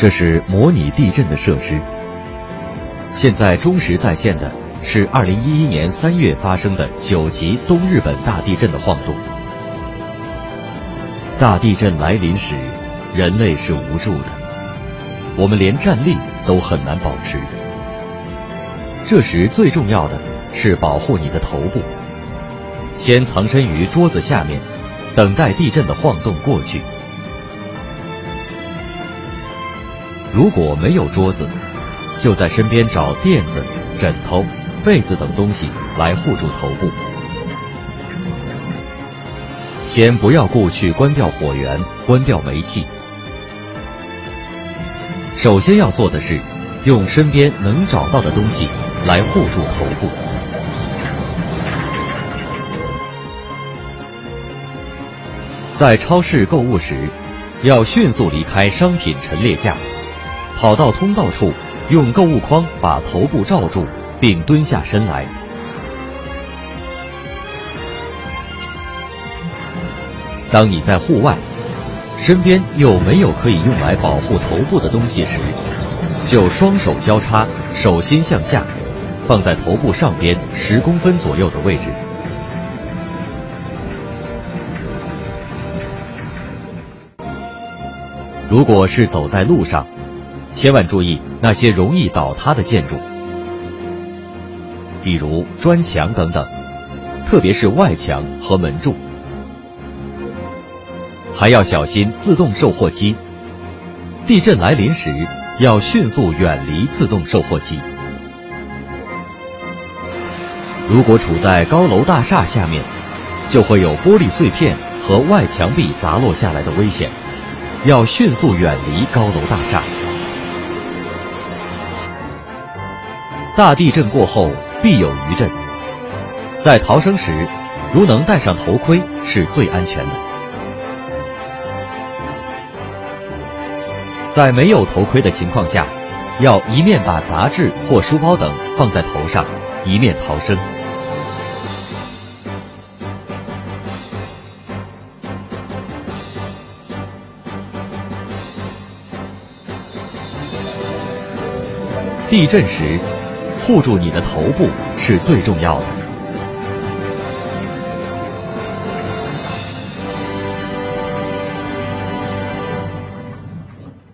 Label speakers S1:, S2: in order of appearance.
S1: 这是模拟地震的设施。现在忠实再现的是2011年3月发生的九级东日本大地震的晃动。大地震来临时，人类是无助的，我们连站立都很难保持。这时最重要的是保护你的头部，先藏身于桌子下面，等待地震的晃动过去。如果没有桌子，就在身边找垫子、枕头、被子等东西来护住头部。先不要顾去关掉火源、关掉煤气，首先要做的是，用身边能找到的东西来护住头部。在超市购物时，要迅速离开商品陈列架。跑到通道处，用购物筐把头部罩住，并蹲下身来。当你在户外，身边又没有可以用来保护头部的东西时，就双手交叉，手心向下，放在头部上边十公分左右的位置。如果是走在路上，千万注意那些容易倒塌的建筑，比如砖墙等等，特别是外墙和门柱。还要小心自动售货机。地震来临时，要迅速远离自动售货机。如果处在高楼大厦下面，就会有玻璃碎片和外墙壁砸落下来的危险，要迅速远离高楼大厦。大地震过后必有余震，在逃生时，如能戴上头盔是最安全的。在没有头盔的情况下，要一面把杂志或书包等放在头上，一面逃生。地震时。护住你的头部是最重要的。